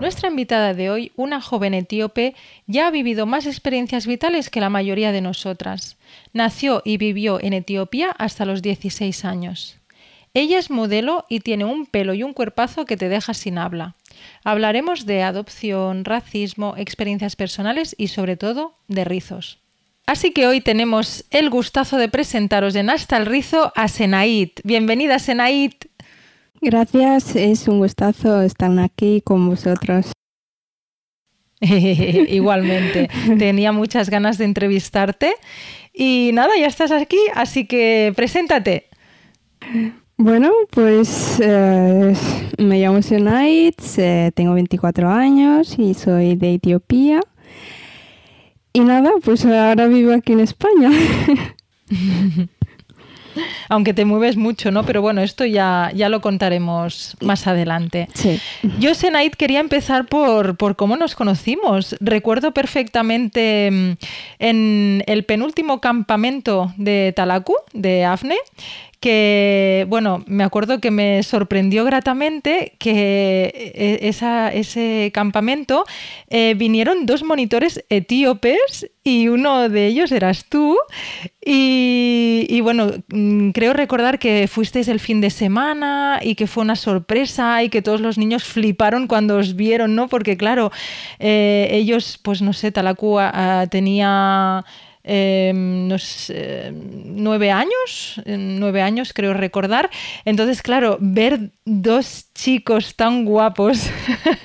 Nuestra invitada de hoy, una joven etíope, ya ha vivido más experiencias vitales que la mayoría de nosotras. Nació y vivió en Etiopía hasta los 16 años. Ella es modelo y tiene un pelo y un cuerpazo que te deja sin habla. Hablaremos de adopción, racismo, experiencias personales y sobre todo de rizos. Así que hoy tenemos el gustazo de presentaros en Hasta el Rizo a Senait. Bienvenida Senait. Gracias, es un gustazo estar aquí con vosotros. Igualmente, tenía muchas ganas de entrevistarte y nada, ya estás aquí, así que preséntate. Bueno, pues eh, me llamo Senait, eh, tengo 24 años y soy de Etiopía. Y nada, pues ahora vivo aquí en España. aunque te mueves mucho, ¿no? Pero bueno, esto ya, ya lo contaremos más adelante. Sí. Yo, Senait, quería empezar por, por cómo nos conocimos. Recuerdo perfectamente mm, en el penúltimo campamento de Talaku, de Afne, que, bueno, me acuerdo que me sorprendió gratamente que e, esa, ese campamento eh, vinieron dos monitores etíopes y uno de ellos eras tú. Y, bueno, mm, creo recordar que fuisteis el fin de semana y que fue una sorpresa y que todos los niños fliparon cuando os vieron, ¿no? Porque claro, eh, ellos, pues no sé, Talacúa ah, tenía eh, nueve años, nueve años creo recordar. Entonces, claro, ver dos chicos tan guapos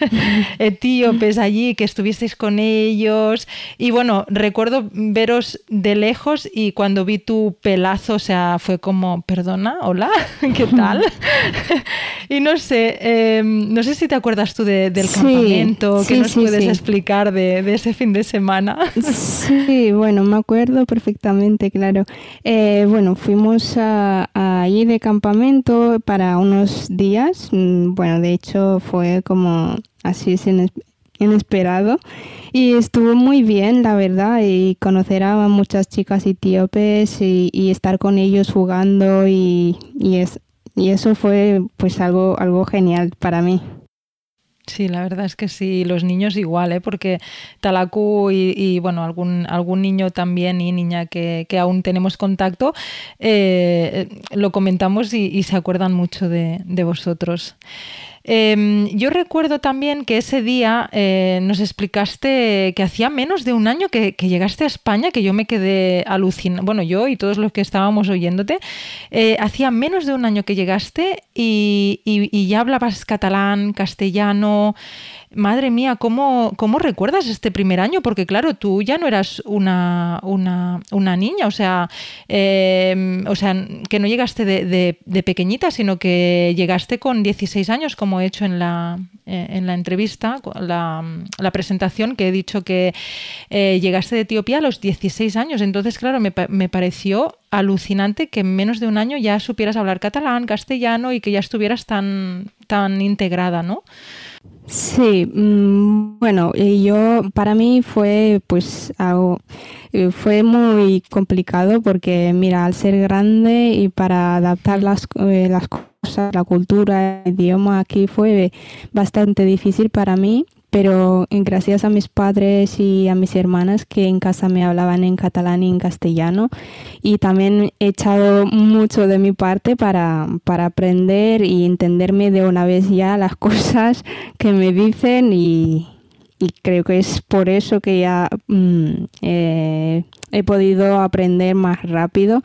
etíopes allí, que estuvisteis con ellos. Y bueno, recuerdo veros de lejos y cuando vi tu pelazo, o sea, fue como, perdona, hola, ¿qué tal? y no sé, em, no sé si te acuerdas tú del campamento, ¿qué nos puedes explicar de, de, ese fin de semana? sí, bueno, me acuerdo perfectamente, claro. Eh, bueno, fuimos a, ahí de campamento para unos días. Mm, bueno, de hecho fue como así inesperado y estuvo muy bien, la verdad, y conocer a muchas chicas etíopes y, estar con ellos jugando y, y eso fue pues algo, algo genial para mí. Sí, la verdad es que sí, los niños igual, ¿eh? porque Talaku y, bueno, algún, algún niño también y niña que, aún tenemos contacto, eh, lo comentamos y, se acuerdan mucho de, de vosotros. Em, yo recuerdo también que ese día eh, nos explicaste que hacía menos de un año que, llegaste a España, que yo me quedé alucinada, bueno, yo y todos los que estábamos oyéndote, eh, hacía menos de un año que llegaste y ya hablabas catalán, castellano, Madre mía, ¿cómo, ¿cómo, recuerdas este primer año? Porque claro, tú ya no eras una, una, una niña, o sea, em, o sea, que no llegaste de, de, pequeñita, sino que llegaste con 16 años, como he hecho en la, eh, en la entrevista, la, la, presentación, que he dicho que eh, llegaste de Etiopía a los 16 años. Entonces, claro, me, me pareció alucinante que en menos de un año ya supieras hablar catalán, castellano y que ya estuvieras tan, tan integrada, ¿no? Sí, mm, bueno, yo para mí fue pues algo eh, fue muy complicado porque mira, al ser grande y para adaptar las, eh, las cosas, la cultura, el idioma aquí fue bastante difícil para mí pero gracias a mis padres y a mis hermanas que en casa me hablaban en catalán y en castellano. Y también he echado mucho de mi parte para, para aprender y entenderme de una vez ya las cosas que me dicen y, creo que es por eso que ya mm, he podido aprender más rápido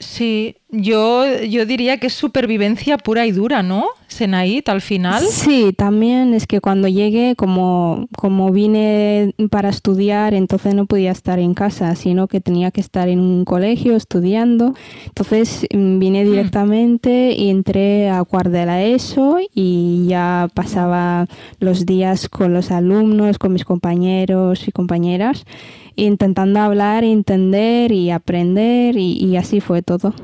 Sí, yo, yo diría que es supervivencia pura y dura, ¿no? Senaid, al final. Sí, también es que cuando llegué, como, como vine para estudiar, entonces no podía estar en casa, sino que tenía que estar en un colegio estudiando. Entonces mm, vine mm. directamente y entré a Cuardela ESO y ya pasaba los días con los alumnos, con mis compañeros y compañeras, intentando hablar, entender y aprender y así fue todo.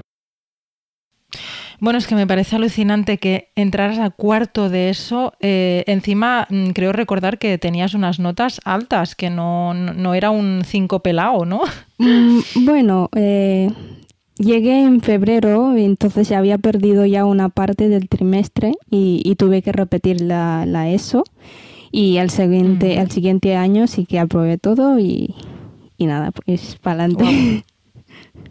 Bueno, es que me parece alucinante que entraras a cuarto de eso. Eh, encima, mm, creo recordar que tenías unas notas altas, que no, no era un 5 pelado, ¿no? Mm, bueno, eh, llegué en febrero, entonces ya había perdido ya una parte del trimestre y, tuve que repetir la, ESO. Y al siguiente, al siguiente año sí que aprobé todo y, nada, pues para adelante.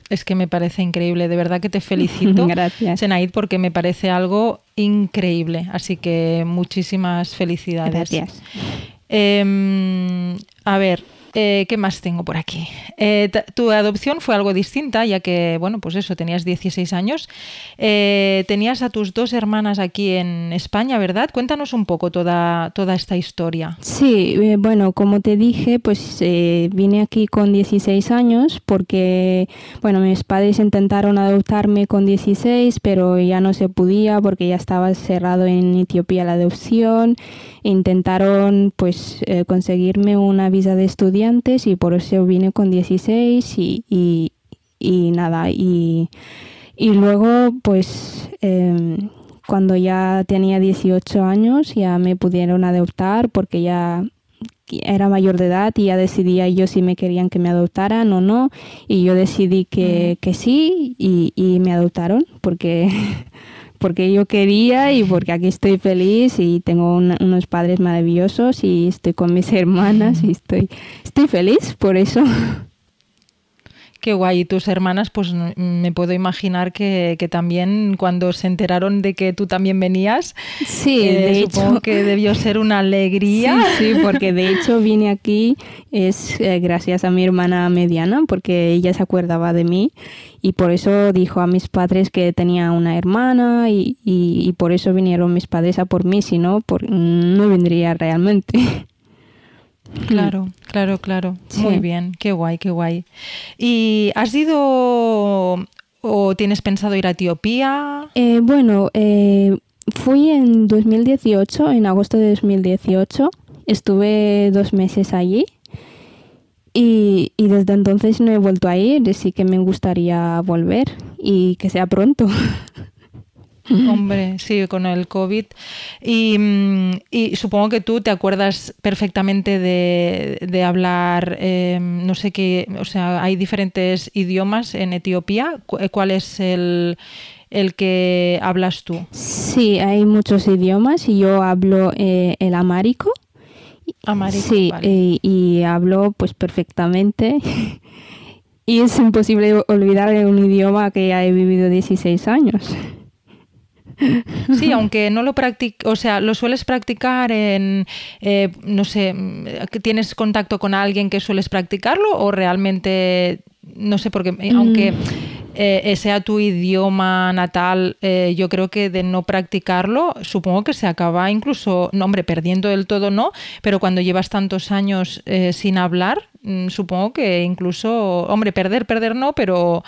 Es que me parece increíble, de verdad que te felicito, Gracias. Senaid, porque me parece algo increíble. Así que muchísimas felicidades. Gracias. Em, a ver, eh, ¿Qué más tengo por aquí? Eh, tu adopción fue algo distinta, ya que, bueno, pues eso, tenías 16 años. Eh, tenías a tus dos hermanas aquí en España, ¿verdad? Cuéntanos un poco toda, toda esta historia. Sí, bueno, como te dije, pues vine aquí con 16 años porque, bueno, mis padres intentaron adoptarme con 16, pero ya no se podía porque ya estaba cerrado en Etiopía la adopción. Intentaron, pues, conseguirme una visa de estudiante y por eso vine con 16 y, y, nada. Y, y, luego, pues, em, cuando ya tenía 18 años, ya me pudieron adoptar porque ya era mayor de edad y ya decidía yo si me querían que me adoptaran o no. Y yo decidí que, que sí y, y me adoptaron porque porque yo quería y porque aquí estoy feliz y tengo unos padres maravillosos y estoy con mis hermanas y estoy, estoy feliz por eso. Qué guay. Y tus hermanas, pues me puedo imaginar que, también cuando se enteraron de que tú también venías, sí, eh, de supongo que debió ser una alegría. Sí, porque de hecho vine aquí es eh, gracias a mi hermana mediana, porque ella se acordaba de mí y por eso dijo a mis padres que tenía una hermana y, y, por eso vinieron mis padres a por mí, si no, por, no vendría realmente. Claro, claro, claro. Muy bien, qué guay, qué guay. ¿Y has ido o tienes pensado ir a Etiopía? Eh, bueno, eh, fui en 2018, en agosto de 2018. Estuve dos meses allí y, y, desde entonces no he vuelto a ir, así que me gustaría volver y que sea pronto. Hombre, sí, con el COVID. Y, y, supongo que tú te acuerdas perfectamente de, de hablar, em, no sé qué, o sea, hay diferentes idiomas en Etiopía. ¿Cuál es el, el que hablas tú? Sí, hay muchos idiomas y yo hablo eh, el amárico. Amárico, sí, y, y hablo pues perfectamente. y es imposible olvidar un idioma que ya he vivido 16 años. Sí, aunque no lo practic o sea, lo sueles practicar en, eh, no sé, ¿tienes contacto con alguien que sueles practicarlo o realmente, no sé, porque mm. aunque eh, sea tu idioma natal, eh, yo creo que de no practicarlo, supongo que se acaba incluso, no, hombre, perdiendo del todo no, pero cuando llevas tantos años sin hablar, mm, supongo que incluso, hombre, perder, perder no, pero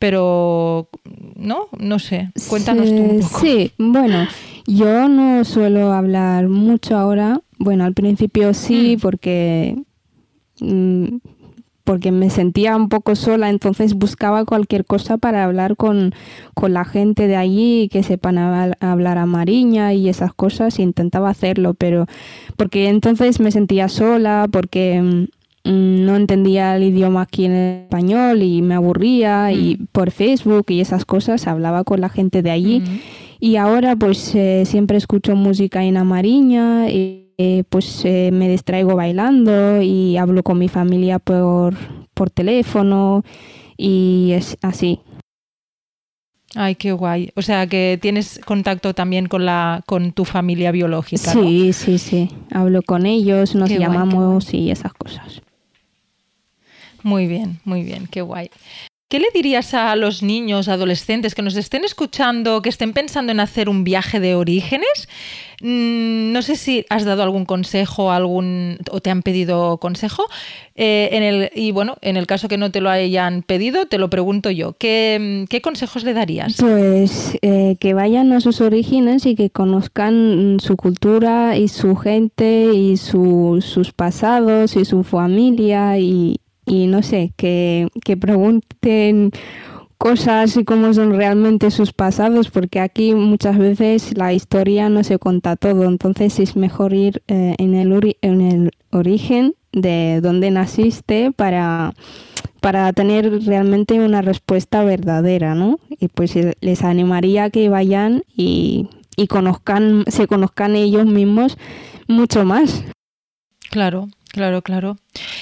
pero no, no sé. Cuéntanos tú un poco. Sí, bueno, yo no suelo hablar mucho ahora. Bueno, al principio sí, mm. porque mm, porque me sentía un poco sola, entonces buscaba cualquier cosa para hablar con, con la gente de allí, que sepan hablar a Mariña y esas cosas, e intentaba hacerlo, pero porque entonces me sentía sola, porque Mm, no entendía el idioma aquí en español y me aburría y mm. por Facebook y esas cosas hablaba con la gente de allí mm. y ahora pues eh, siempre escucho música en amariña y eh, pues eh, me distraigo bailando y hablo con mi familia por, por teléfono y es así. Ay, qué guay. O sea, que tienes contacto también con la con tu familia biológica. Sí, sí, sí. Hablo con ellos, nos llamamos y esas cosas. Muy bien, muy bien, qué guay. ¿Qué le dirías a los niños, adolescentes que nos estén escuchando, que estén pensando en hacer un viaje de orígenes? Mm, no sé si has dado algún consejo algún, o te han pedido consejo. Eh, en el, y bueno, en el caso que no te lo hayan pedido, te lo pregunto yo. ¿Qué, consejos le darías? Pues eh, que vayan a sus orígenes y que conozcan su cultura y su gente y sus pasados y su familia y, y no sé, que, que pregunten cosas y cómo son realmente sus pasados, porque aquí muchas veces la historia no se cuenta todo, entonces es mejor ir eh, en, el en el origen de dónde naciste para, para tener realmente una respuesta verdadera, ¿no? Y pues eh, les animaría que vayan y, y conozcan, se conozcan ellos mismos mucho más. Claro, claro, claro.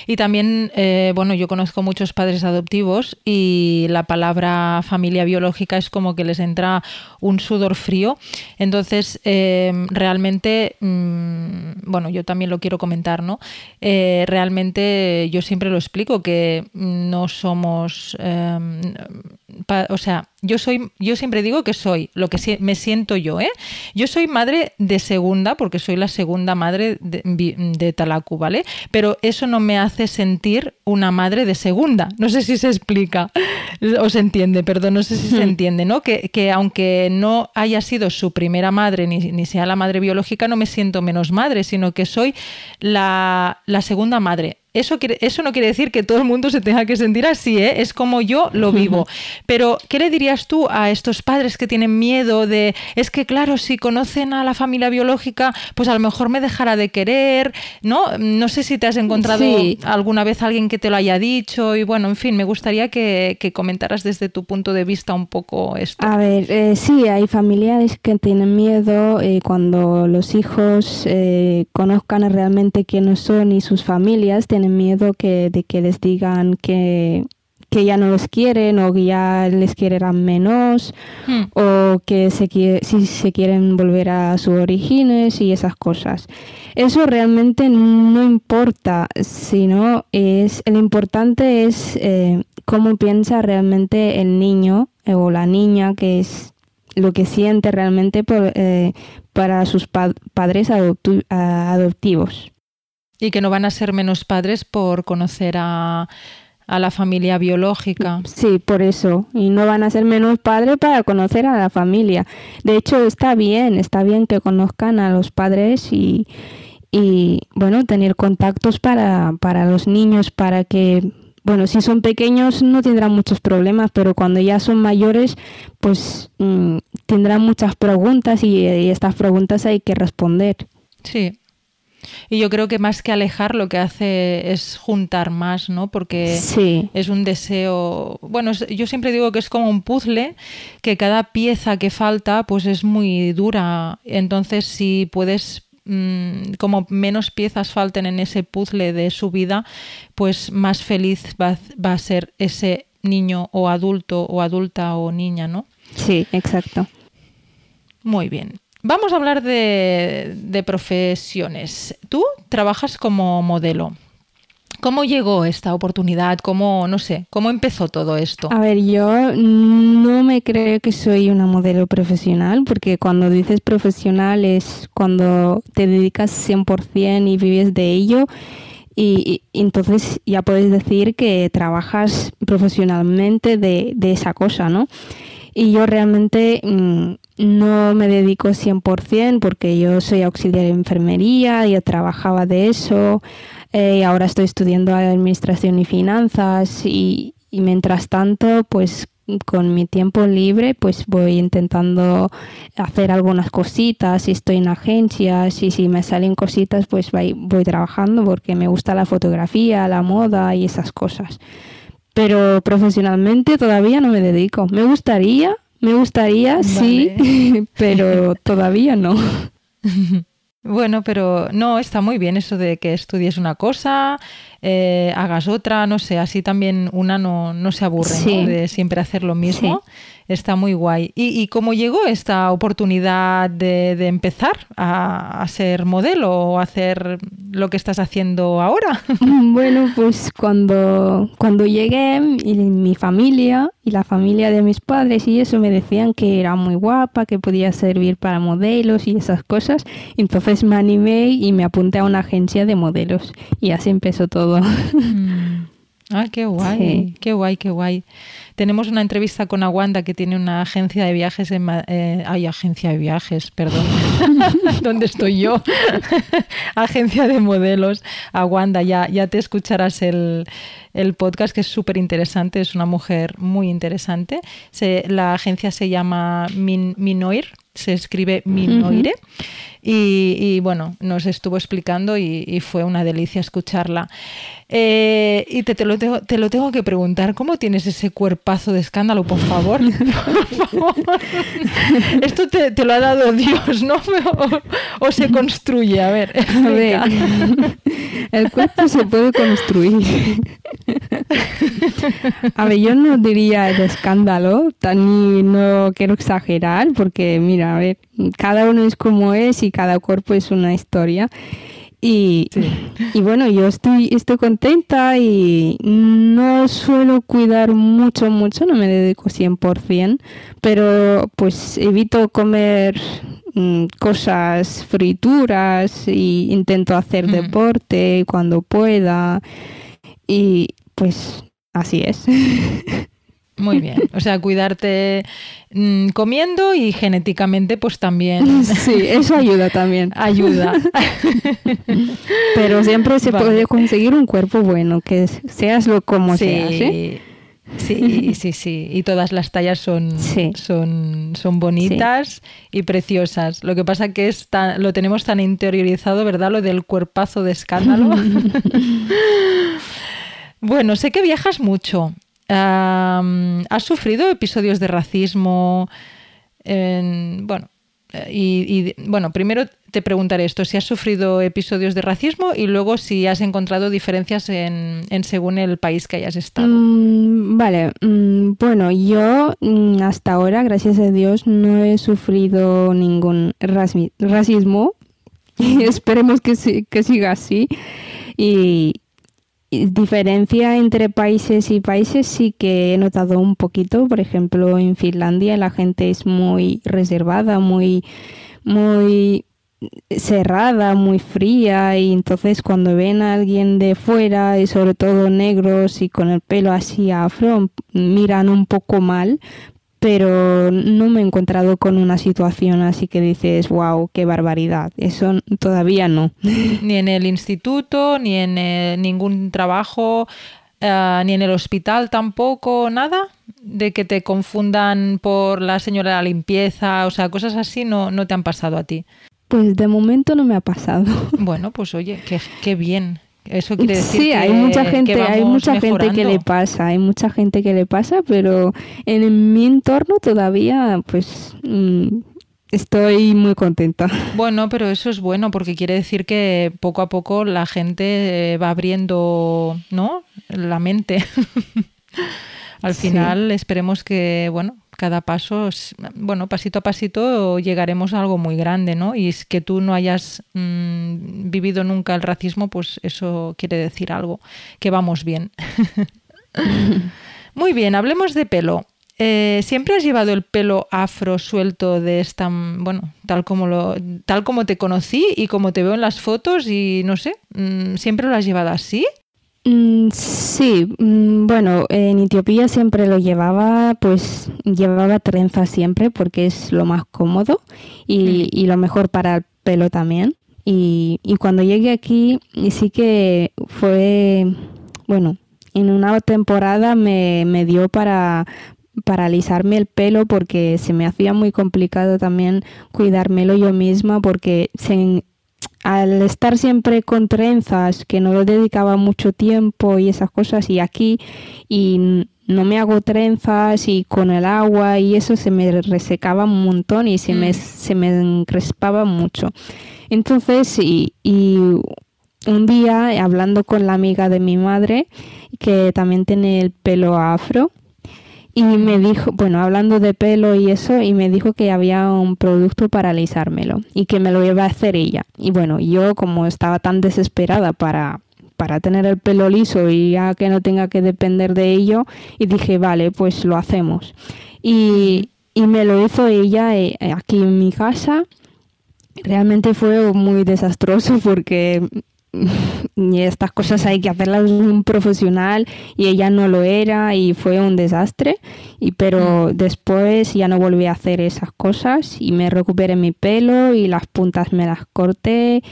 Y también, eh, bueno, yo conozco muchos padres adoptivos y la palabra familia biológica es como que les entra un sudor frío. Entonces, eh, realmente, mm, bueno, yo también lo quiero comentar, ¿no? Eh, realmente yo siempre lo explico que no somos, o sea, yo soy, yo siempre digo que soy lo que me siento yo, ¿eh? Yo soy madre de segunda porque soy la segunda madre de, de Talacu, ¿vale? Pero eso no me hace sentir una madre de segunda. No sé si se explica o se entiende, perdón, no sé si se entiende, ¿no? Que, que aunque no haya sido su primera madre ni, ni, sea la madre biológica, no me siento menos madre, sino que soy la, la segunda madre. Eso, eso no quiere decir que todo el mundo se tenga que sentir así, ¿eh? es como yo lo vivo. Pero, ¿qué le dirías tú a estos padres que tienen miedo de, es que claro, si conocen a la familia biológica, pues a lo mejor me dejará de querer, ¿no? No sé si te has encontrado alguna vez alguien que te lo haya dicho y bueno, en fin, me gustaría que, comentaras desde tu punto de vista un poco esto. A ver, eh, sí, hay familiares que tienen miedo eh, cuando los hijos conozcan realmente quiénes son y sus familias, tienen miedo que, de que les digan que, ya no los quieren o que ya les quererán menos hmm. o que se si se quieren volver a sus orígenes y esas cosas. Eso realmente no importa, sino es lo importante es eh, cómo piensa realmente el niño o la niña que es lo que siente realmente por, eh, para sus padres adoptivos. Y que no van a ser menos padres por conocer a, a la familia biológica. Sí, por eso. Y no van a ser menos padres para conocer a la familia. De hecho, está bien, está bien que conozcan a los padres y, y bueno, tener contactos para, para los niños, para que, bueno, si son pequeños no tendrán muchos problemas, pero cuando ya son mayores, pues mm, tendrán muchas preguntas y, y estas preguntas hay que responder. Sí, y yo creo que más que alejar lo que hace es juntar más, ¿no? Porque es un deseo, bueno, yo siempre digo que es como un puzzle, que cada pieza que falta pues es muy dura. Entonces si puedes mm, como menos piezas falten en ese puzzle de su vida, pues más feliz va, va, a ser ese niño o adulto o adulta o niña, ¿no? Sí, exacto. Muy bien. Vamos a hablar de, profesiones. Tú trabajas como modelo. ¿Cómo llegó esta oportunidad? ¿Cómo, no sé, cómo empezó todo esto? A ver, yo no me creo que soy una modelo profesional, porque cuando dices profesional es cuando te dedicas 100% y vives de ello. Y, entonces ya puedes decir que trabajas profesionalmente de, de esa cosa, ¿no? Y yo realmente mm, no me dedico 100% porque yo soy auxiliar de enfermería, yo trabajaba de eso, eh, ahora estoy estudiando administración y finanzas y, mientras tanto pues con mi tiempo libre pues voy intentando hacer algunas cositas, si estoy en agencias y si me salen cositas pues voy trabajando porque me gusta la fotografía, la moda y esas cosas. Pero profesionalmente todavía no me dedico. Me gustaría, me gustaría, sí, pero todavía no. Bueno, pero no, está muy bien eso de que estudies una cosa, eh, hagas otra, no sé, así también una no, no se aburre de siempre hacer lo mismo. Está muy guay. ¿Y, cómo llegó esta oportunidad de, empezar a, ser modelo o hacer lo que estás haciendo ahora? Bueno, pues cuando, cuando llegué, y mi familia y la familia de mis padres y eso me decían que era muy guapa, que podía servir para modelos y esas cosas. Entonces me animé y me apunté a una agencia de modelos y así empezó todo. Mm. Ah, qué guay, qué guay, qué guay. Tenemos una entrevista con Aguanda que tiene una agencia de viajes en eh, ay, agencia de viajes, perdón. ¿Dónde estoy yo? agencia de modelos. Aguanda, ya, ya te escucharás el, podcast que es súper interesante, es una mujer muy interesante. la agencia se llama Minoir, se escribe Minoire. Y, bueno, nos estuvo explicando y, fue una delicia escucharla. Eh, y te, lo tengo, te lo tengo que preguntar, ¿cómo tienes ese cuerpazo de escándalo, por favor? Esto te, lo ha dado Dios, ¿no? O, se construye, a ver. A ver, el cuerpo se puede construir. A ver, yo no diría el escándalo, ni no quiero exagerar, porque mira, a ver, cada uno es como es y cada cuerpo es una historia. Y, y, bueno, yo estoy, estoy contenta y no suelo cuidar mucho, mucho, no me dedico 100%, pero pues evito comer mm, cosas frituras y intento hacer deporte cuando pueda. Y pues así es. Muy bien. O sea, cuidarte mm, comiendo y genéticamente, pues también. Sí, eso ayuda también. Ayuda. Pero siempre se puede conseguir un cuerpo bueno, que seas lo como seas. ¿eh? Sí, sí, sí. Y todas las tallas son, son, son bonitas y preciosas. Lo que pasa que es lo tenemos tan interiorizado, ¿verdad? Lo del cuerpazo de escándalo. bueno, sé que viajas mucho. ¿Has sufrido episodios de racismo? bueno, y, bueno, primero te preguntaré esto, si has sufrido episodios de racismo y luego si has encontrado diferencias en, según el país que hayas estado. Mm, vale, mm, bueno, yo mm, hasta ahora, gracias a Dios, no he sufrido ningún racismo. Esperemos que, que siga así. Y, diferencia entre países y países sí que he notado un poquito. Por ejemplo, en Finlandia la gente es muy reservada, muy, muy cerrada, muy fría y entonces cuando ven a alguien de fuera y sobre todo negros y con el pelo así afro miran un poco mal pero no me he encontrado con una situación así que dices, wow, qué barbaridad. Eso todavía no. Ni en el instituto, ni en eh, ningún trabajo, eh, ni en el hospital tampoco, nada de que te confundan por la señora de la limpieza, o sea, cosas así no, no te han pasado a ti. Pues de momento no me ha pasado. Bueno, pues oye, qué, qué bien, eso quiere decir sí, hay mucha gente, hay mucha gente que le pasa, hay mucha gente que le pasa, pero en mi entorno todavía, pues mm, estoy muy contenta. Bueno, pero eso es bueno porque quiere decir que poco a poco la gente va abriendo, ¿no? La mente. Al final esperemos que, bueno, cada paso, bueno, pasito a pasito llegaremos a algo muy grande, ¿no? Y es que tú no hayas mm, vivido nunca el racismo, pues eso quiere decir algo, que vamos bien. muy bien, hablemos de pelo. Eh, ¿Siempre has llevado el pelo afro suelto de esta, bueno, tal como, lo, tal como te conocí y como te veo en las fotos y no sé, mm, ¿siempre lo has llevado así? Mm, sí, mm, bueno, en Etiopía siempre lo llevaba, pues llevaba trenza siempre porque es lo más cómodo y, lo mejor para el pelo también. Y, cuando llegué aquí, sí que fue, bueno, en una temporada me, me dio para, para alisarme el pelo porque se me hacía muy complicado también cuidármelo yo misma porque se, al estar siempre con trenzas, que no lo dedicaba mucho tiempo y esas cosas, y aquí, y no me hago trenzas y con el agua y eso se me resecaba un montón y se, me, mm. se me encrespaba mucho. Entonces, y, y un día hablando con la amiga de mi madre, que también tiene el pelo afro, y me dijo, bueno, hablando de pelo y eso, y me dijo que había un producto para alisármelo y que me lo iba a hacer ella. Y bueno, yo como estaba tan desesperada para, para tener el pelo liso y ya que no tenga que depender de ello, y dije, vale, pues lo hacemos. Y, y me lo hizo ella eh, aquí en mi casa. Realmente fue muy desastroso porque y estas cosas hay que hacerlas un profesional y ella no lo era y fue un desastre. Y pero después ya no volví a hacer esas cosas y me recuperé mi pelo y las puntas me las corté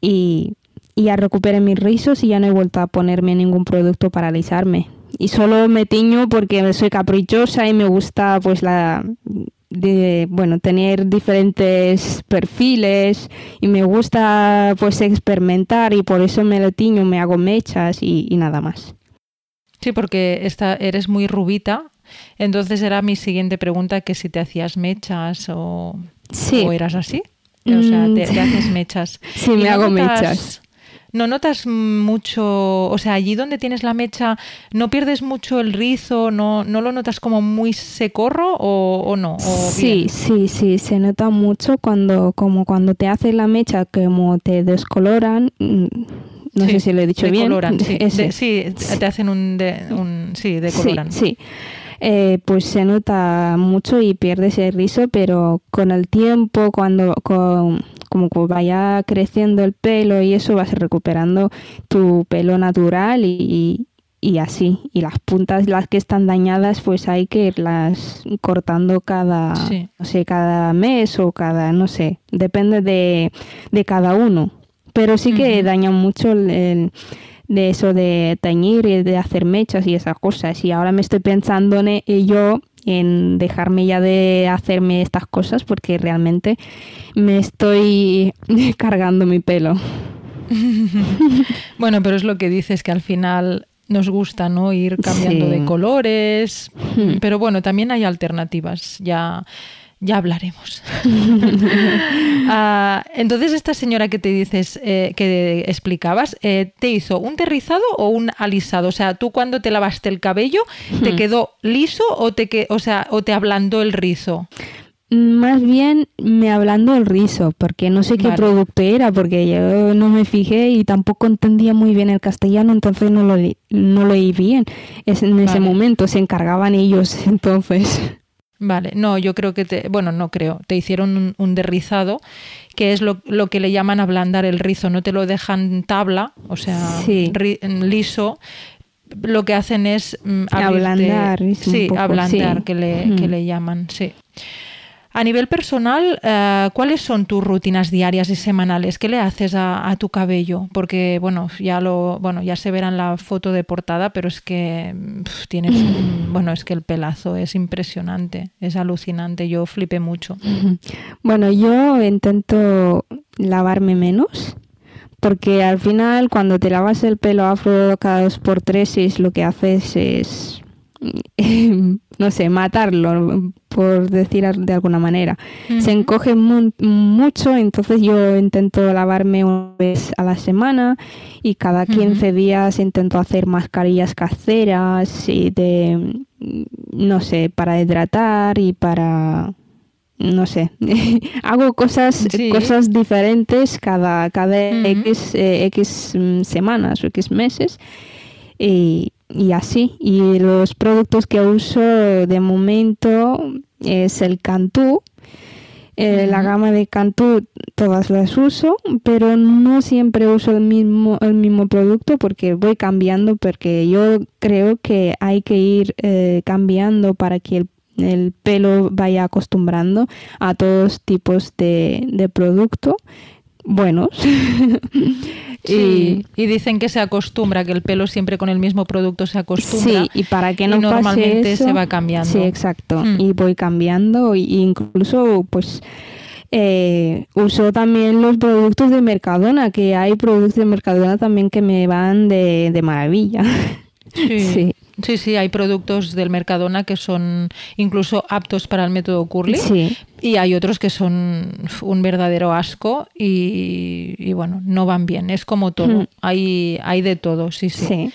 y, y ya recuperé mis rizos y ya no he vuelto a ponerme ningún producto para alisarme. Y solo me tiño porque soy caprichosa y me gusta pues la de bueno tener diferentes perfiles y me gusta pues experimentar y por eso me lo tiño, me hago mechas y, nada más. Sí, porque esta, eres muy rubita, entonces era mi siguiente pregunta que si te hacías mechas o, o eras así. O sea, te, te haces mechas. Sí, me hago mechas. ¿No notas mucho, o sea, allí donde tienes la mecha, no pierdes mucho el rizo, no, no lo notas como muy secorro o, no? sí, sí, sí, se nota mucho cuando, como cuando te haces la mecha, como te descoloran, mm, no sé si lo he dicho bien. Sí. sí, te hacen un, un sí, decoloran. Sí, sí. Eh, pues se nota mucho y pierdes el rizo, pero con el tiempo, cuando con, como vaya creciendo el pelo y eso, vas recuperando tu pelo natural y, y así. Y las puntas, las que están dañadas, pues hay que irlas cortando cada, no sé, cada mes o cada, no sé, depende de, de cada uno. Pero sí que dañan mucho el, de eso de teñir y de hacer mechas y esas cosas. Y ahora me estoy pensando en yo en dejarme ya de hacerme estas cosas porque realmente me estoy cargando mi pelo. bueno, pero es lo que dices que al final nos gusta, ¿no? Ir cambiando de colores, hmm. pero bueno, también hay alternativas. Ya ya hablaremos. Ah, entonces, esta señora que te dices, eh, que explicabas, eh, ¿te hizo un derrizado o un alisado? O sea, tú cuando te lavaste el cabello, ¿te hmm. quedó liso o te, o sea, o te ablandó el rizo? Más bien me hablando el rizo, porque no sé qué producto era, porque yo no me fijé y tampoco entendía muy bien el castellano, entonces no lo, no leí bien. Es, en ese momento se encargaban ellos, entonces. Vale, no, yo creo que te, bueno, no creo, te hicieron un, derrizado, que es lo, lo, que le llaman ablandar el rizo, no te lo dejan tabla, o sea, liso, lo que hacen es mm, ablandar, sí, ablandar, que, le, que le llaman, sí. A nivel personal, eh, ¿cuáles son tus rutinas diarias y semanales? ¿Qué le haces a, tu cabello? Porque bueno, ya lo, bueno, ya se verá en la foto de portada, pero es que tienes, bueno, es que el pelazo es impresionante, es alucinante. Yo flipé mucho. Bueno, yo intento lavarme menos porque al final cuando te lavas el pelo afro cada dos por tres es lo que haces es no sé, matarlo, por decir de alguna manera. Se encoge mucho, entonces yo intento lavarme una vez a la semana y cada 15 días intento hacer mascarillas caseras y de, no sé, para hidratar y para no sé, hago cosas, cosas diferentes cada, cada X, eh, X mm, semanas o X meses y, y así. Y los productos que uso de momento es el Cantú. Eh, la gama de Cantú todas las uso, pero no siempre uso el mismo, el mismo producto porque voy cambiando, porque yo creo que hay que ir eh, cambiando para que el, el, pelo vaya acostumbrando a todos tipos de, de producto buenos. y, dicen que se acostumbra, que el pelo siempre con el mismo producto se acostumbra. Sí, y para que no normalmente se va cambiando. Sí, exacto. Hmm. Y voy cambiando, e incluso pues eh, uso también los productos de Mercadona, que hay productos de Mercadona también que me van de, de maravilla. sí. Sí, sí, hay productos del Mercadona que son incluso aptos para el método Curly y hay otros que son un verdadero asco y, bueno, no van bien. Es como todo, hay, hay de todo, sí, sí.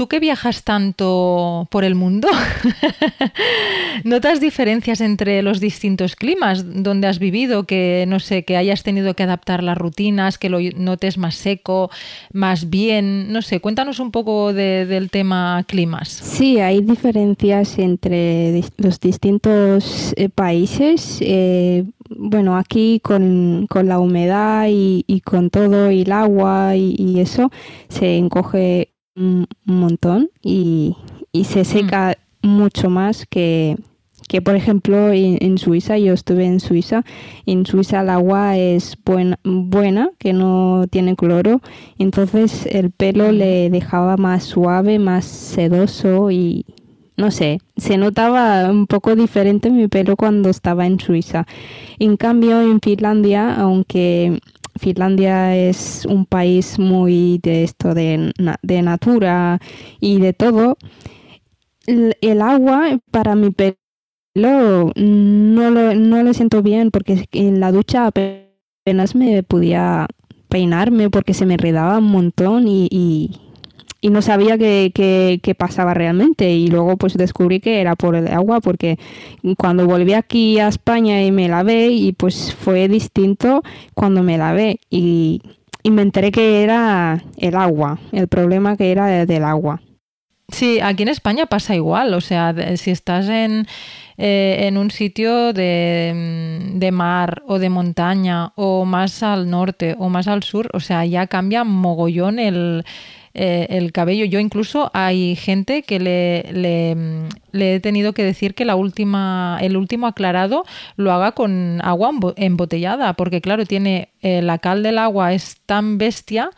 Tú que viajas tanto por el mundo, ¿notas diferencias entre los distintos climas donde has vivido? Que no sé, que hayas tenido que adaptar las rutinas, que lo notes más seco, más bien, no sé, cuéntanos un poco del tema climas. Sí, hay diferencias entre los distintos eh, países. Eh, bueno, aquí con, la humedad y, con todo y el agua y, eso se encoge un, montón y, se seca mucho más que, que por ejemplo en, Suiza, yo estuve en Suiza, en Suiza el agua es buena, buena, que no tiene cloro, entonces el pelo le dejaba más suave, más sedoso y, no sé, se notaba un poco diferente mi pelo cuando estaba en Suiza. En cambio, en Finlandia, aunque Finlandia es un país muy de esto de, de natura y de todo, el, agua para mi pelo no lo, no lo siento bien porque en la ducha apenas me podía peinarme porque se me redaba un montón y y no sabía qué, pasaba realmente. Y luego pues descubrí que era por el agua porque cuando volví aquí a España y me lavé y pues fue distinto cuando me lavé. Y, y me enteré que era el agua, el problema que era del agua. Sí, aquí en España pasa igual, o sea, si estás en, eh, en un sitio de, de, mar o de montaña o más al norte o más al sur, o sea, ya cambia mogollón el, eh, el cabello. Yo incluso hay gente que le, le, he tenido que decir que la última, el último aclarado lo haga con agua embotellada, porque claro, tiene eh, la cal del agua es tan bestia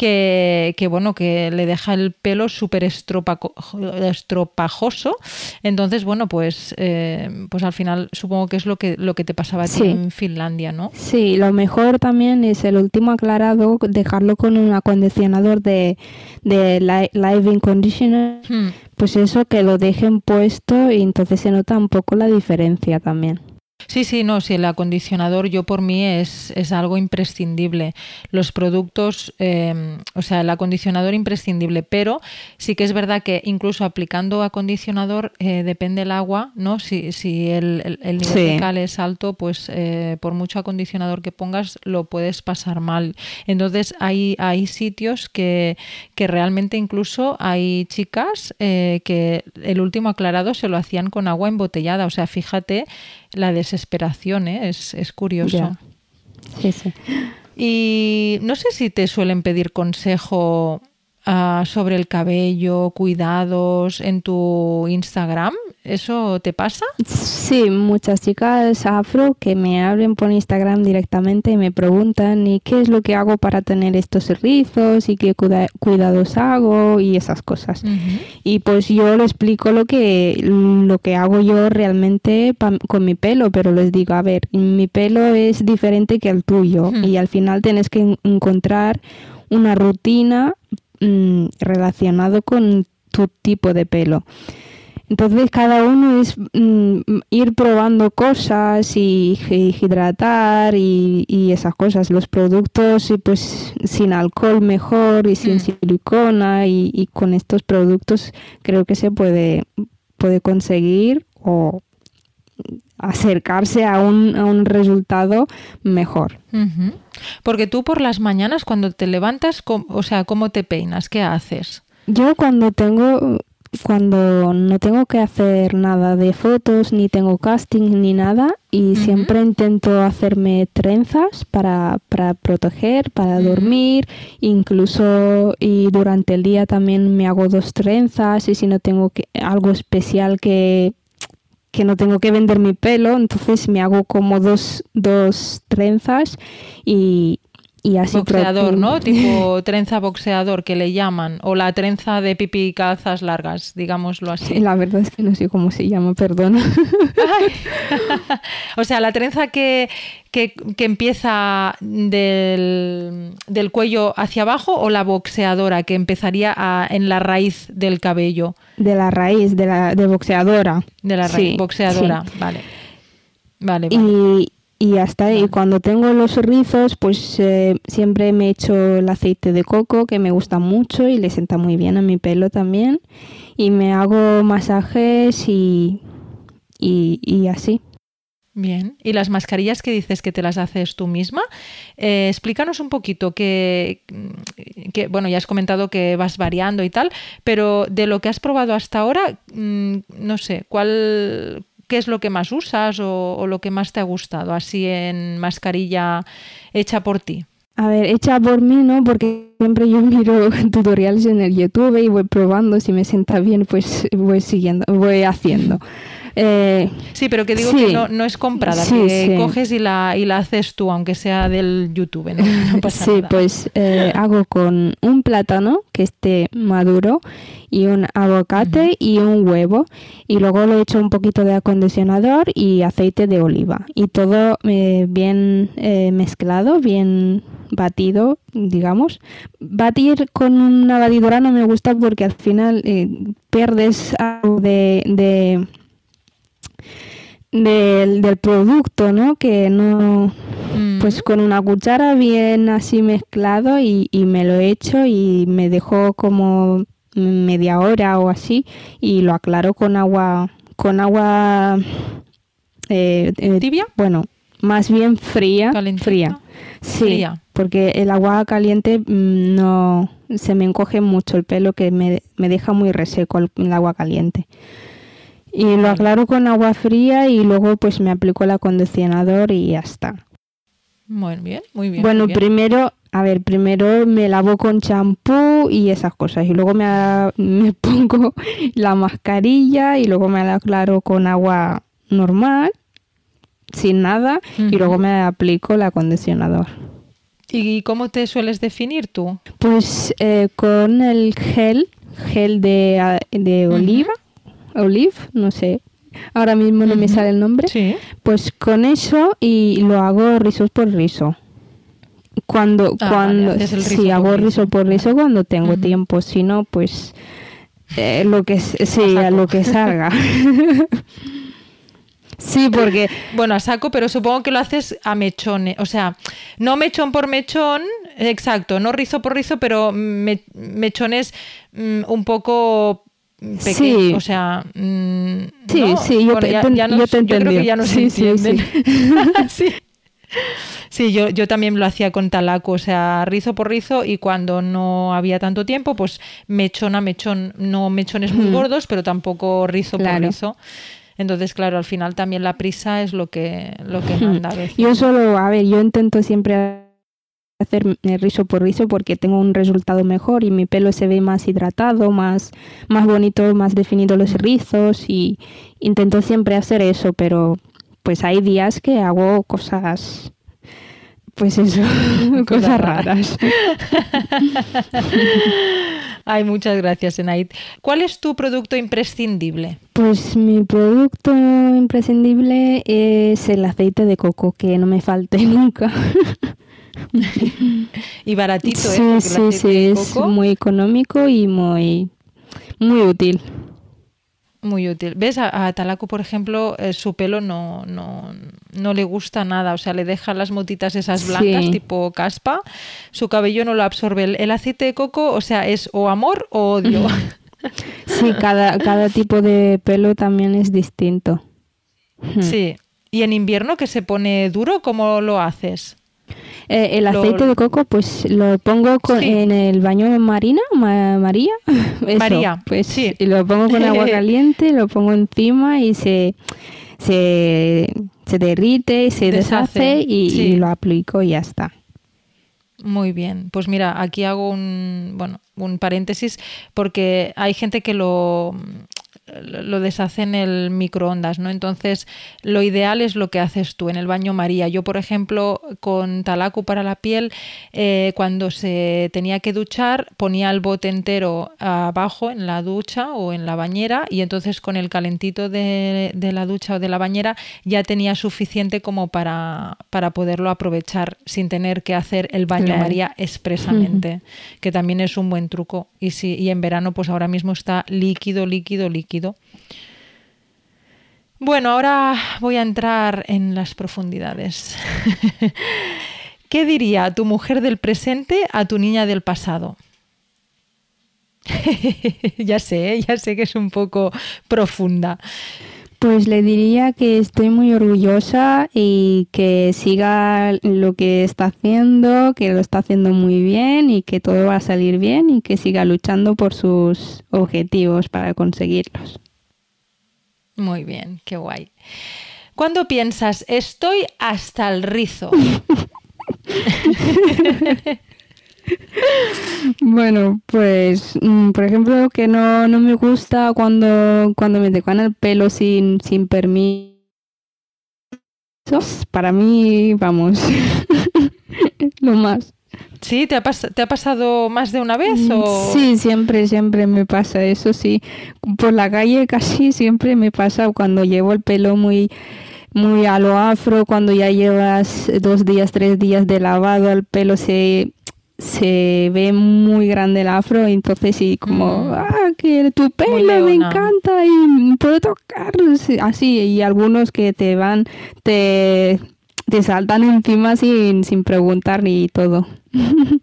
que, bueno, que le deja el pelo súper estropajoso. Entonces, bueno, pues, eh, pues al final supongo que es lo que, lo que te pasaba a ti en Finlandia, ¿no? Sí, lo mejor también es el último aclarado, dejarlo con un acondicionador de, de Live Conditioner. Hmm. Pues eso, que lo dejen puesto y entonces se nota un poco la diferencia también. Sí, sí, no, sí, el acondicionador yo por mí es, es algo imprescindible. Los productos, em, o sea, el acondicionador imprescindible, pero sí que es verdad que incluso aplicando acondicionador eh, depende el agua, ¿no? Si, si el, el, nivel de cal es alto, pues eh, por mucho acondicionador que pongas lo puedes pasar mal. Entonces hay, hay sitios que, que realmente incluso hay chicas eh, que el último aclarado se lo hacían con agua embotellada. O sea, fíjate la desesperación, ¿eh? es, es, curioso. Sí, sí. Y no sé si te suelen pedir consejo ah, sobre el cabello, cuidados en tu Instagram. ¿Eso te pasa? Sí, muchas chicas afro que me hablen por Instagram directamente y me preguntan ¿y qué es lo que hago para tener estos rizos y qué cuidados hago y esas cosas. Y pues yo les explico lo que, lo que hago yo realmente con mi pelo, pero les digo, a ver, mi pelo es diferente que el tuyo y al final tienes que encontrar una rutina mm, relacionado con tu tipo de pelo. Entonces cada uno es mm, ir probando cosas y, hidratar y, esas cosas. Los productos pues sin alcohol mejor y sin mm. silicona y, con estos productos creo que se puede, puede conseguir o acercarse a un, a un resultado mejor. Porque tú por las mañanas cuando te levantas, o sea, ¿cómo te peinas? ¿Qué haces? Yo cuando tengo cuando no tengo que hacer nada de fotos, ni tengo casting, ni nada, y siempre intento hacerme trenzas para, para proteger, para dormir, incluso y durante el día también me hago dos trenzas y si no tengo que, algo especial que, que no tengo que vender mi pelo, entonces me hago como dos, dos trenzas y, y así boxeador, ¿no? Tipo trenza boxeador que le llaman, o la trenza de pipi y calzas largas, digámoslo así. La verdad es que no sé cómo se llama, perdona. o sea, la trenza que, que, empieza del, del, cuello hacia abajo o la boxeadora que empezaría en la raíz del cabello. De la raíz, de la de boxeadora. De la raíz, boxeadora, vale. Vale, vale. Y y hasta Y cuando tengo los rizos, pues eh, siempre me echo el aceite de coco, que me gusta mucho y le sienta muy bien a mi pelo también. Y me hago masajes y, y, así. Bien, y las mascarillas que dices que te las haces tú misma, eh, explícanos un poquito que, que, bueno, ya has comentado que vas variando y tal, pero de lo que has probado hasta ahora, mm, no sé, ¿cuál, ¿qué es lo que más usas o, lo que más te ha gustado así en mascarilla hecha por ti? A ver, hecha por mí, ¿no? Porque siempre yo miro tutoriales en el YouTube y voy probando, si me sienta bien, pues voy siguiendo, voy haciendo. Eh, sí, pero que digo que no, es comprada, que coges y la, y la haces tú, aunque sea del YouTube. sí, pues eh, hago con un plátano que esté maduro y un aguacate y un huevo. Y luego le echo un poquito de acondicionador y aceite de oliva. Y todo eh, bien mezclado, bien batido, digamos. Batir con una batidora no me gusta porque al final pierdes algo de del, del producto, ¿no? Que no, pues con una cuchara bien así mezclado y, me lo echo y me dejo como media hora o así y lo aclaro con agua, con agua eh, eh, tibia. Bueno, más bien fría, fría. Sí, porque el agua caliente mm, no se me encoge mucho el pelo que me, me deja muy reseco el agua caliente. Y lo aclaro con agua fría y luego pues me aplico el acondicionador y ya está. Muy bien, muy bien. Bueno, primero, a ver, primero me lavo con champú y esas cosas y luego me, me pongo la mascarilla y luego me la aclaro con agua normal, sin nada, y luego me aplico el acondicionador. ¿Y cómo te sueles definir tú? Pues eh, con el gel, gel de, de oliva Olive, no sé, ahora mismo no me sale el nombre, pues con eso y lo hago rizos por rizo. Cuando, ah, cuando, sí, hago rizo por rizo cuando tengo tiempo, si no, pues eh, lo que sí, a lo que salga. sí, porque bueno, a saco, pero supongo que lo haces a mechones, o sea, no mechón por mechón, exacto, no rizo por rizo, pero mechones mm, un poco sí. o sea, mm, sí, sí, yo, te, ya, yo te creo que ya nos sí. Sí, sí. yo, yo también lo hacía con talaco, o sea, rizo por rizo y cuando no había tanto tiempo, pues mechón a mechón, no mechones muy gordos, pero tampoco rizo por rizo. Entonces, claro, al final también la prisa es lo que, lo que manda. Yo solo, a ver, yo intento siempre hacer rizo por rizo porque tengo un resultado mejor y mi pelo se ve más hidratado, más, más bonito, más definido los rizos y intento siempre hacer eso, pero pues hay días que hago cosas, pues eso, cosas raras. Ay, muchas gracias, Enaid. ¿Cuál es tu producto imprescindible? Pues mi producto imprescindible es el aceite de coco, que no me falte nunca. y baratito, ¿eh? Sí, sí, sí, es muy económico y muy, muy útil. Muy útil. ¿Ves? A, Talaco, por ejemplo, eh, su pelo no, no, no, le gusta nada. O sea, le deja las motitas esas blancas tipo caspa. Su cabello no lo absorbe. El, aceite de coco, o sea, es o amor o odio. Sí, cada, cada tipo de pelo también es distinto. Sí. ¿Y en invierno que se pone duro, cómo lo haces? Eh, el aceite de coco, pues lo pongo en el baño marina, María. María, pues sí. Y lo pongo con agua caliente, lo pongo encima y se, se, se derrite, se deshace, y, lo aplico y ya está. Muy bien, pues mira, aquí hago un, bueno, un paréntesis porque hay gente que lo, lo deshace en el microondas, ¿no? Entonces, lo ideal es lo que haces tú en el baño María. Yo, por ejemplo, con talacu para la piel, eh, cuando se tenía que duchar, ponía el bote entero abajo en la ducha o en la bañera y entonces con el calentito de, la ducha o de la bañera ya tenía suficiente como para, para poderlo aprovechar sin tener que hacer el baño María expresamente, que también es un buen truco. Y, si, y en verano, pues ahora mismo está líquido, líquido, líquido Bueno, ahora voy a entrar en las profundidades. ¿Qué diría tu mujer del presente a tu niña del pasado? ya sé, ya sé que es un poco profunda. Pues le diría que estoy muy orgullosa y que siga lo que está haciendo, que lo está haciendo muy bien y que todo va a salir bien y que siga luchando por sus objetivos para conseguirlos. Muy bien, qué guay. ¿Cuándo piensas, estoy hasta el rizo? Bueno, pues mm, por ejemplo que no, no me gusta cuando, cuando me dejan el pelo sin, sin permiso. Para mí, vamos, lo más. ¿Sí? ¿Te ha, ¿Te ha pasado más de una vez? Mm, o... Sí, siempre, siempre me pasa eso, sí. Por la calle casi siempre me pasa cuando llevo el pelo muy muy a lo afro, cuando ya llevas dos días, tres días de lavado, el pelo se se ve muy grande el afro, entonces sí, como, mm. ah, que tu pelo me encanta y puedo tocar, así, y algunos que te van, te, te saltan encima sin, sin preguntar ni todo.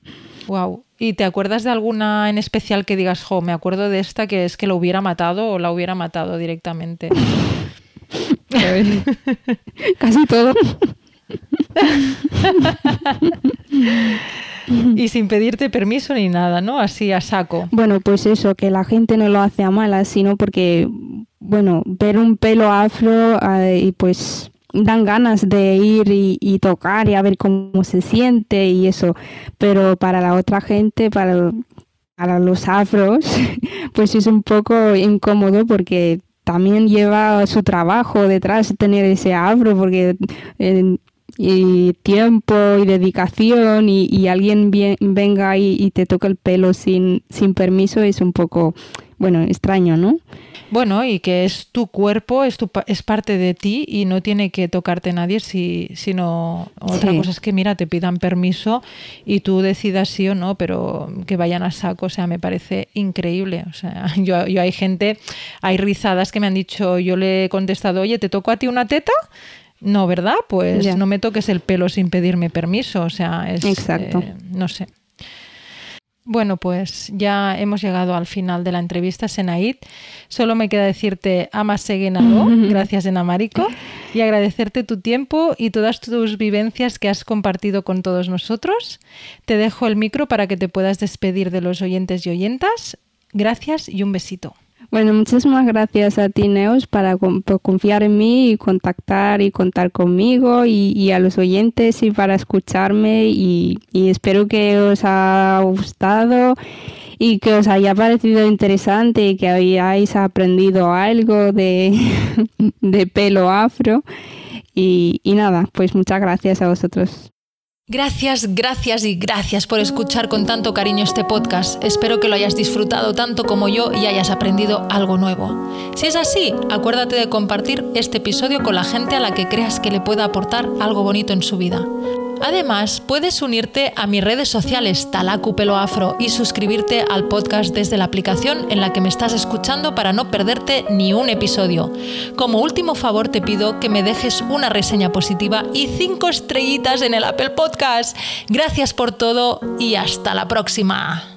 Wow. ¿Y te acuerdas de alguna en especial que digas, jo, me acuerdo de esta que es que lo hubiera matado o la hubiera matado directamente? Casi todo. y sin pedirte permiso ni nada, ¿no? Así a saco. Bueno, pues eso, que la gente no lo hace a malas, sino porque, bueno, ver un pelo afro eh, y pues dan ganas de ir y, tocar y a ver cómo se siente y eso, pero para la otra gente, para, los afros, pues es un poco incómodo porque también lleva su trabajo detrás tener ese afro porque eh, y tiempo y dedicación y, alguien venga y, y, te toca el pelo sin, sin permiso es un poco, bueno, extraño, ¿no? Bueno, y que es tu cuerpo, es, tu, es parte de ti y no tiene que tocarte nadie, si, sino otra cosa es que, mira, te pidan permiso y tú decidas sí o no, pero que vayan a saco, o sea, me parece increíble. O sea, yo, yo hay gente, hay rizadas que me han dicho, yo le he contestado, oye, ¿te toco a ti una teta? No, ¿verdad? Pues no me toques el pelo sin pedirme permiso. O sea, es. Exacto. Eh, no sé. Bueno, pues ya hemos llegado al final de la entrevista, Senaid. Solo me queda decirte amas seguenado, gracias Enamarico, y agradecerte tu tiempo y todas tus vivencias que has compartido con todos nosotros. Te dejo el micro para que te puedas despedir de los oyentes y oyentas. Gracias y un besito. Bueno, muchísimas gracias a ti, Neos, para por confiar en mí y contactar y contar conmigo y, a los oyentes y para escucharme y, espero que os haya gustado y que os haya parecido interesante y que hayáis aprendido algo de, de pelo afro. Y, y nada, pues muchas gracias a vosotros. Gracias, gracias y gracias por escuchar con tanto cariño este podcast. Espero que lo hayas disfrutado tanto como yo y hayas aprendido algo nuevo. Si es así, acuérdate de compartir este episodio con la gente a la que creas que le pueda aportar algo bonito en su vida. Además, puedes unirte a mis redes sociales Talacu Pelo Afro y suscribirte al podcast desde la aplicación en la que me estás escuchando para no perderte ni un episodio. Como último favor te pido que me dejes una reseña positiva y cinco estrellitas en el Apple Gracias por todo y hasta la próxima.